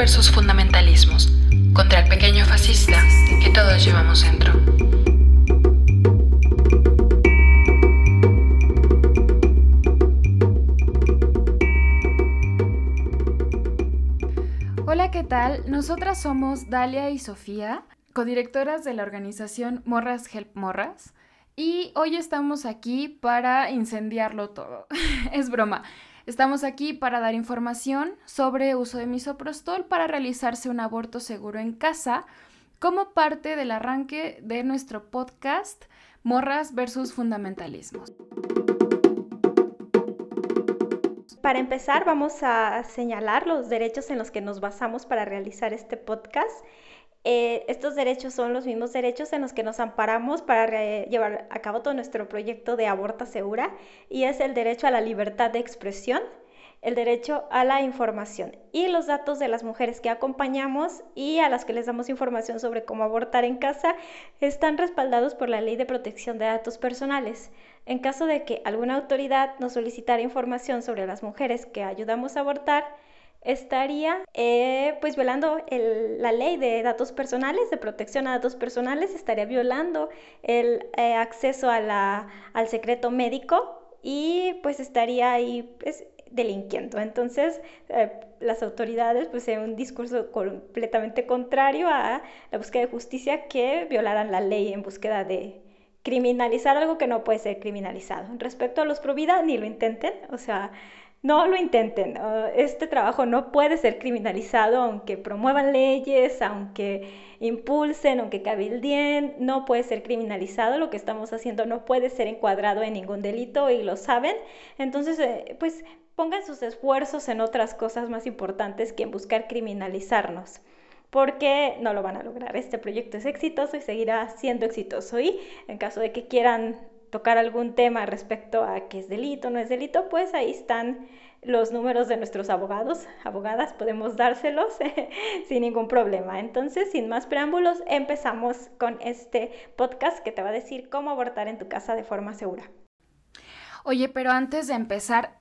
versus fundamentalismos, contra el pequeño fascista que todos llevamos dentro. Hola, ¿qué tal? Nosotras somos Dalia y Sofía, codirectoras de la organización Morras Help Morras, y hoy estamos aquí para incendiarlo todo. es broma. Estamos aquí para dar información sobre uso de misoprostol para realizarse un aborto seguro en casa como parte del arranque de nuestro podcast Morras versus Fundamentalismos. Para empezar, vamos a señalar los derechos en los que nos basamos para realizar este podcast. Eh, estos derechos son los mismos derechos en los que nos amparamos para llevar a cabo todo nuestro proyecto de aborta segura y es el derecho a la libertad de expresión, el derecho a la información y los datos de las mujeres que acompañamos y a las que les damos información sobre cómo abortar en casa están respaldados por la Ley de Protección de Datos Personales. En caso de que alguna autoridad nos solicitara información sobre las mujeres que ayudamos a abortar, estaría eh, pues violando la ley de datos personales, de protección a datos personales, estaría violando el eh, acceso a la, al secreto médico y pues estaría ahí pues, delinquiendo. Entonces, eh, las autoridades, pues en un discurso completamente contrario a la búsqueda de justicia que violaran la ley en búsqueda de criminalizar algo que no puede ser criminalizado. Respecto a los pro vida, ni lo intenten, o sea, no lo intenten. Este trabajo no puede ser criminalizado aunque promuevan leyes, aunque impulsen, aunque cabildien, no puede ser criminalizado. Lo que estamos haciendo no puede ser encuadrado en ningún delito y lo saben. Entonces, eh, pues pongan sus esfuerzos en otras cosas más importantes que en buscar criminalizarnos porque no lo van a lograr. Este proyecto es exitoso y seguirá siendo exitoso. Y en caso de que quieran tocar algún tema respecto a qué es delito, no es delito, pues ahí están los números de nuestros abogados, abogadas, podemos dárselos sin ningún problema. Entonces, sin más preámbulos, empezamos con este podcast que te va a decir cómo abortar en tu casa de forma segura. Oye, pero antes de empezar,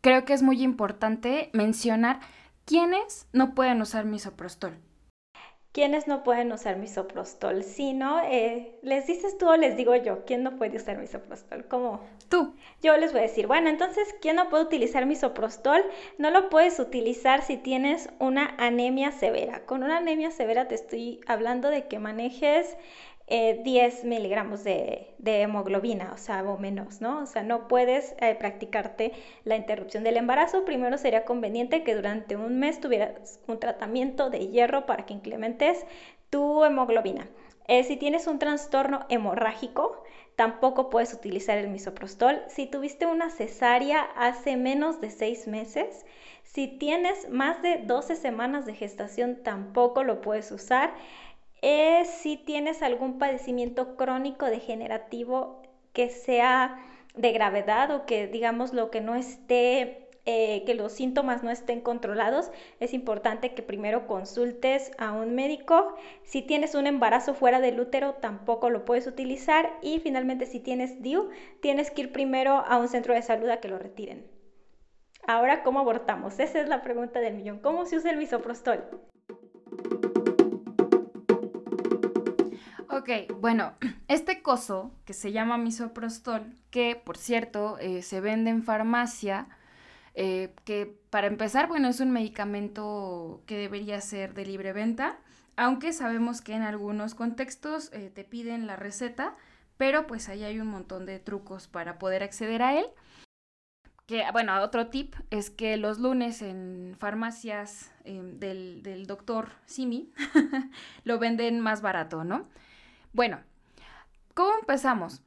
creo que es muy importante mencionar quiénes no pueden usar misoprostol. ¿Quiénes no pueden usar misoprostol? Si no, eh, les dices tú o les digo yo, ¿quién no puede usar misoprostol? ¿Cómo? Tú. Yo les voy a decir, bueno, entonces, ¿quién no puede utilizar misoprostol? No lo puedes utilizar si tienes una anemia severa. Con una anemia severa te estoy hablando de que manejes 10 eh, miligramos de, hemoglobina, o sea, o menos, ¿no? O sea, no puedes eh, practicarte la interrupción del embarazo. Primero sería conveniente que durante un mes tuvieras un tratamiento de hierro para que incrementes tu hemoglobina. Eh, si tienes un trastorno hemorrágico, tampoco puedes utilizar el misoprostol. Si tuviste una cesárea hace menos de 6 meses, si tienes más de 12 semanas de gestación, tampoco lo puedes usar es si tienes algún padecimiento crónico degenerativo que sea de gravedad o que digamos lo que no esté eh, que los síntomas no estén controlados, es importante que primero consultes a un médico. Si tienes un embarazo fuera del útero, tampoco lo puedes utilizar. Y finalmente, si tienes DIU, tienes que ir primero a un centro de salud a que lo retiren. Ahora, ¿cómo abortamos? Esa es la pregunta del millón. ¿Cómo se usa el misoprostol? Ok, bueno, este coso que se llama misoprostol, que por cierto eh, se vende en farmacia, eh, que para empezar, bueno, es un medicamento que debería ser de libre venta, aunque sabemos que en algunos contextos eh, te piden la receta, pero pues ahí hay un montón de trucos para poder acceder a él. Que, bueno, otro tip es que los lunes en farmacias del, del doctor Simi lo venden más barato, ¿no? Bueno, ¿cómo empezamos?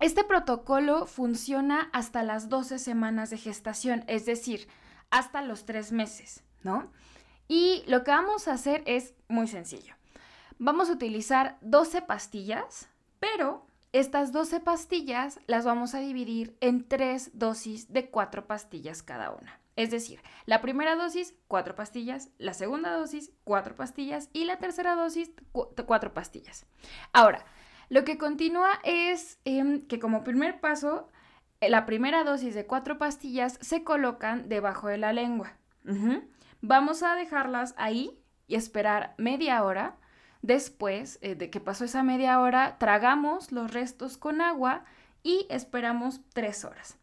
Este protocolo funciona hasta las 12 semanas de gestación, es decir, hasta los 3 meses, ¿no? Y lo que vamos a hacer es muy sencillo. Vamos a utilizar 12 pastillas, pero estas 12 pastillas las vamos a dividir en 3 dosis de 4 pastillas cada una. Es decir, la primera dosis, cuatro pastillas, la segunda dosis, cuatro pastillas y la tercera dosis, cuatro pastillas. Ahora, lo que continúa es em, que como primer paso, la primera dosis de cuatro pastillas se colocan debajo de la lengua. Vamos a dejarlas ahí y esperar media hora. Después eh, de que pasó esa media hora, tragamos los restos con agua y esperamos tres horas.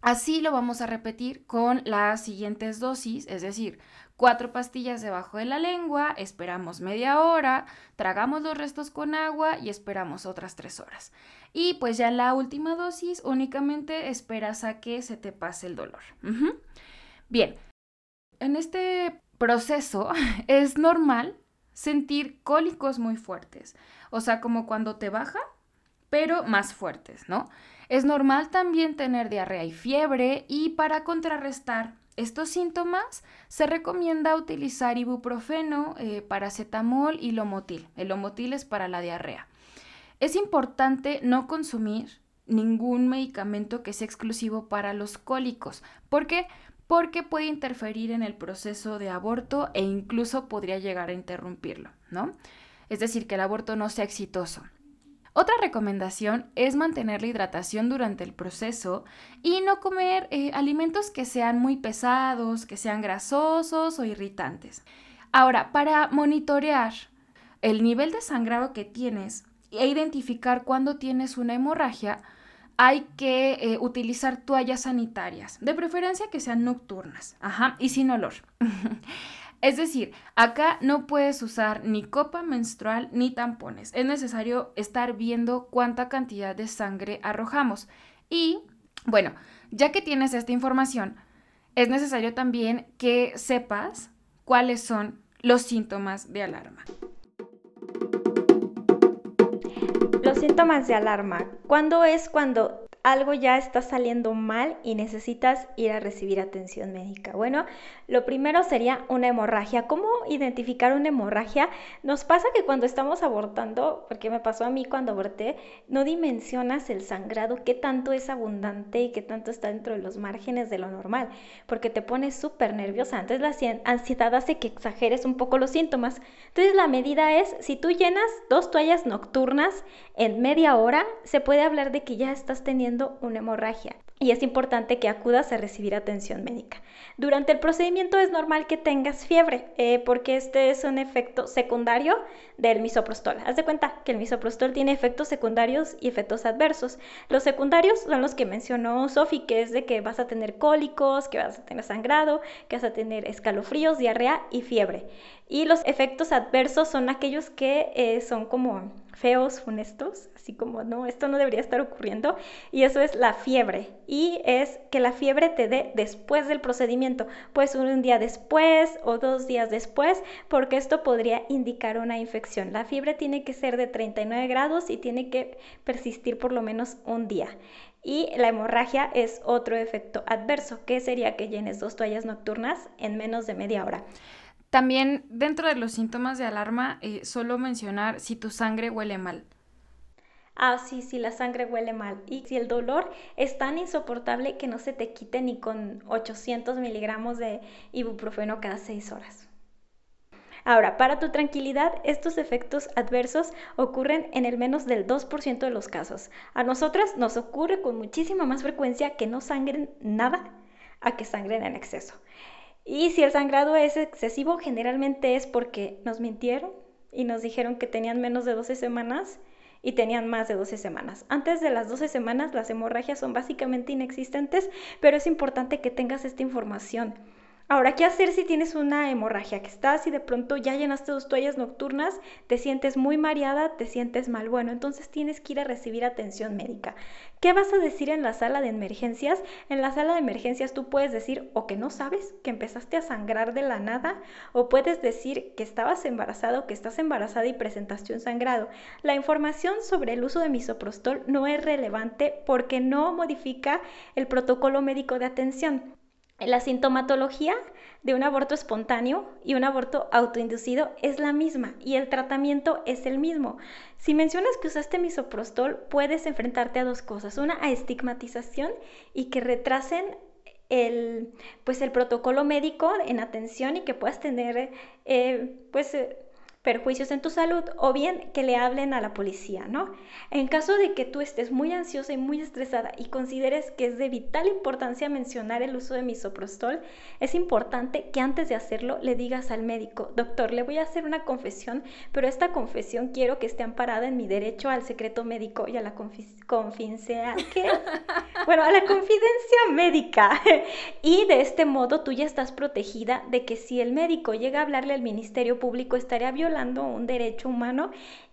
Así lo vamos a repetir con las siguientes dosis, es decir, cuatro pastillas debajo de la lengua, esperamos media hora, tragamos los restos con agua y esperamos otras tres horas. Y pues ya la última dosis únicamente esperas a que se te pase el dolor. Bien, en este proceso es normal sentir cólicos muy fuertes, o sea, como cuando te baja, pero más fuertes, ¿no? Es normal también tener diarrea y fiebre y para contrarrestar estos síntomas se recomienda utilizar ibuprofeno, eh, paracetamol y lomotil. El lomotil es para la diarrea. Es importante no consumir ningún medicamento que sea exclusivo para los cólicos. ¿Por qué? Porque puede interferir en el proceso de aborto e incluso podría llegar a interrumpirlo, ¿no? Es decir, que el aborto no sea exitoso. Otra recomendación es mantener la hidratación durante el proceso y no comer eh, alimentos que sean muy pesados, que sean grasosos o irritantes. Ahora, para monitorear el nivel de sangrado que tienes e identificar cuándo tienes una hemorragia, hay que eh, utilizar toallas sanitarias, de preferencia que sean nocturnas, ajá, y sin olor. Es decir, acá no puedes usar ni copa menstrual ni tampones. Es necesario estar viendo cuánta cantidad de sangre arrojamos. Y bueno, ya que tienes esta información, es necesario también que sepas cuáles son los síntomas de alarma. Los síntomas de alarma. ¿Cuándo es cuando algo ya está saliendo mal y necesitas ir a recibir atención médica. Bueno, lo primero sería una hemorragia. ¿Cómo identificar una hemorragia? Nos pasa que cuando estamos abortando, porque me pasó a mí cuando aborté, no dimensionas el sangrado, qué tanto es abundante y qué tanto está dentro de los márgenes de lo normal, porque te pones súper nerviosa. Entonces la ansiedad hace que exageres un poco los síntomas. Entonces la medida es, si tú llenas dos toallas nocturnas en media hora, se puede hablar de que ya estás teniendo una hemorragia y es importante que acudas a recibir atención médica. Durante el procedimiento es normal que tengas fiebre, eh, porque este es un efecto secundario del misoprostol. Haz de cuenta que el misoprostol tiene efectos secundarios y efectos adversos. Los secundarios son los que mencionó Sofi, que es de que vas a tener cólicos, que vas a tener sangrado, que vas a tener escalofríos, diarrea y fiebre. Y los efectos adversos son aquellos que eh, son como feos, funestos, así como, no, esto no debería estar ocurriendo. Y eso es la fiebre. Y es que la fiebre te dé después del procedimiento, pues un día después o dos días después, porque esto podría indicar una infección. La fiebre tiene que ser de 39 grados y tiene que persistir por lo menos un día. Y la hemorragia es otro efecto adverso, que sería que llenes dos toallas nocturnas en menos de media hora. También dentro de los síntomas de alarma, eh, solo mencionar si tu sangre huele mal. Ah, sí, sí, la sangre huele mal. Y si el dolor es tan insoportable que no se te quite ni con 800 miligramos de ibuprofeno cada 6 horas. Ahora, para tu tranquilidad, estos efectos adversos ocurren en el menos del 2% de los casos. A nosotras nos ocurre con muchísima más frecuencia que no sangren nada a que sangren en exceso. Y si el sangrado es excesivo, generalmente es porque nos mintieron y nos dijeron que tenían menos de 12 semanas y tenían más de 12 semanas. Antes de las 12 semanas las hemorragias son básicamente inexistentes, pero es importante que tengas esta información Ahora, ¿qué hacer si tienes una hemorragia que estás y de pronto ya llenaste dos toallas nocturnas, te sientes muy mareada, te sientes mal? Bueno, entonces tienes que ir a recibir atención médica. ¿Qué vas a decir en la sala de emergencias? En la sala de emergencias tú puedes decir o que no sabes, que empezaste a sangrar de la nada, o puedes decir que estabas embarazada o que estás embarazada y presentaste un sangrado. La información sobre el uso de misoprostol no es relevante porque no modifica el protocolo médico de atención. La sintomatología de un aborto espontáneo y un aborto autoinducido es la misma y el tratamiento es el mismo. Si mencionas que usaste misoprostol, puedes enfrentarte a dos cosas, una a estigmatización y que retrasen el, pues el protocolo médico en atención y que puedas tener eh, pues, eh, perjuicios en tu salud o bien que le hablen a la policía, ¿no? En caso de que tú estés muy ansiosa y muy estresada y consideres que es de vital importancia mencionar el uso de misoprostol, es importante que antes de hacerlo le digas al médico, doctor, le voy a hacer una confesión, pero esta confesión quiero que esté amparada en mi derecho al secreto médico y a la confidencia, Bueno, a la confidencia médica. y de este modo tú ya estás protegida de que si el médico llega a hablarle al Ministerio Público estaría violando un derecho humano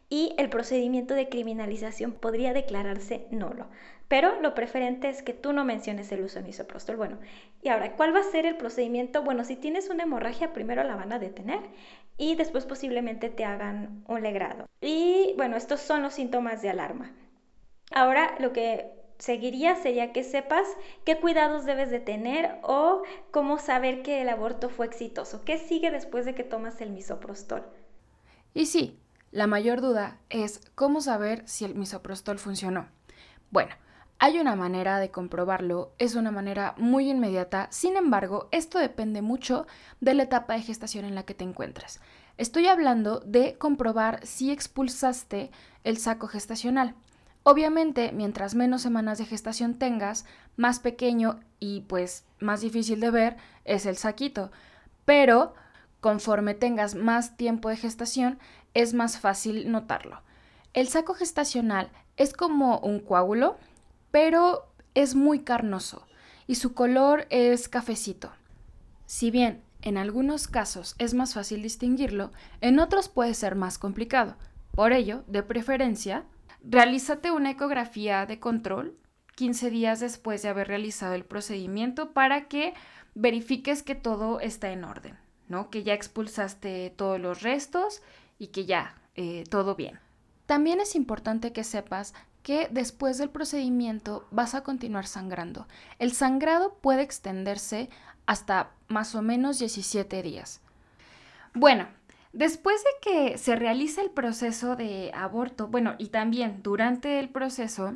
y el procedimiento de criminalización podría declararse nulo. Pero lo preferente es que tú no menciones el uso de misoprostol. Bueno, y ahora, ¿cuál va a ser el procedimiento? Bueno, si tienes una hemorragia, primero la van a detener y después posiblemente te hagan un legrado. Y bueno, estos son los síntomas de alarma. Ahora, lo que seguiría sería que sepas qué cuidados debes de tener o cómo saber que el aborto fue exitoso. ¿Qué sigue después de que tomas el misoprostol? Y sí, la mayor duda es cómo saber si el misoprostol funcionó. Bueno, hay una manera de comprobarlo, es una manera muy inmediata, sin embargo, esto depende mucho de la etapa de gestación en la que te encuentres. Estoy hablando de comprobar si expulsaste el saco gestacional. Obviamente, mientras menos semanas de gestación tengas, más pequeño y pues más difícil de ver es el saquito. Pero Conforme tengas más tiempo de gestación, es más fácil notarlo. El saco gestacional es como un coágulo, pero es muy carnoso y su color es cafecito. Si bien en algunos casos es más fácil distinguirlo, en otros puede ser más complicado. Por ello, de preferencia, realízate una ecografía de control 15 días después de haber realizado el procedimiento para que verifiques que todo está en orden. ¿No? Que ya expulsaste todos los restos y que ya eh, todo bien. También es importante que sepas que después del procedimiento vas a continuar sangrando. El sangrado puede extenderse hasta más o menos 17 días. Bueno, después de que se realice el proceso de aborto, bueno, y también durante el proceso,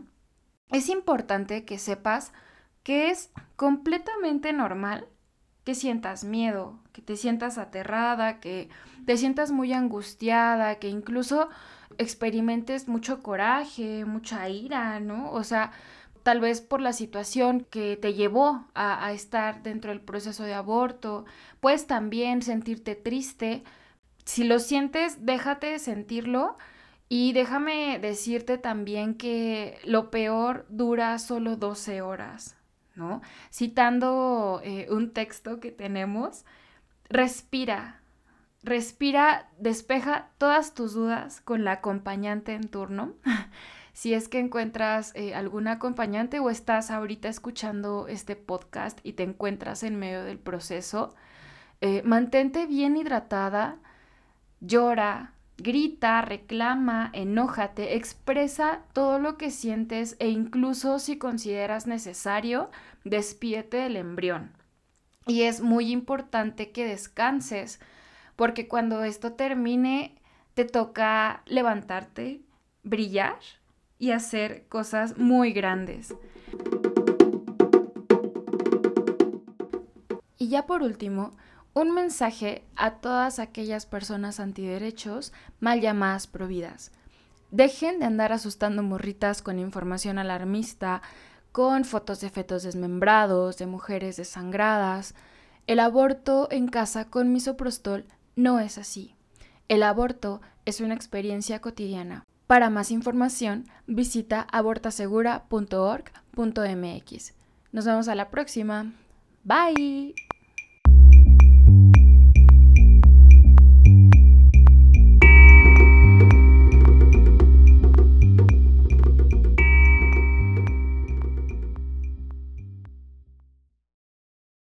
es importante que sepas que es completamente normal que sientas miedo, que te sientas aterrada, que te sientas muy angustiada, que incluso experimentes mucho coraje, mucha ira, ¿no? O sea, tal vez por la situación que te llevó a, estar dentro del proceso de aborto, puedes también sentirte triste. Si lo sientes, déjate sentirlo. Y déjame decirte también que lo peor dura solo 12 horas, ¿no? Citando eh, un texto que tenemos, respira, respira, despeja todas tus dudas con la acompañante en turno. si es que encuentras eh, algún acompañante o estás ahorita escuchando este podcast y te encuentras en medio del proceso, eh, mantente bien hidratada, llora, grita, reclama, enójate, expresa todo lo que sientes e incluso si consideras necesario, despídete del embrión. Y es muy importante que descanses, porque cuando esto termine, te toca levantarte, brillar y hacer cosas muy grandes. Y ya por último, un mensaje a todas aquellas personas antiderechos mal llamadas providas. Dejen de andar asustando morritas con información alarmista, con fotos de fetos desmembrados, de mujeres desangradas. El aborto en casa con misoprostol no es así. El aborto es una experiencia cotidiana. Para más información, visita abortasegura.org.mx. Nos vemos a la próxima. Bye.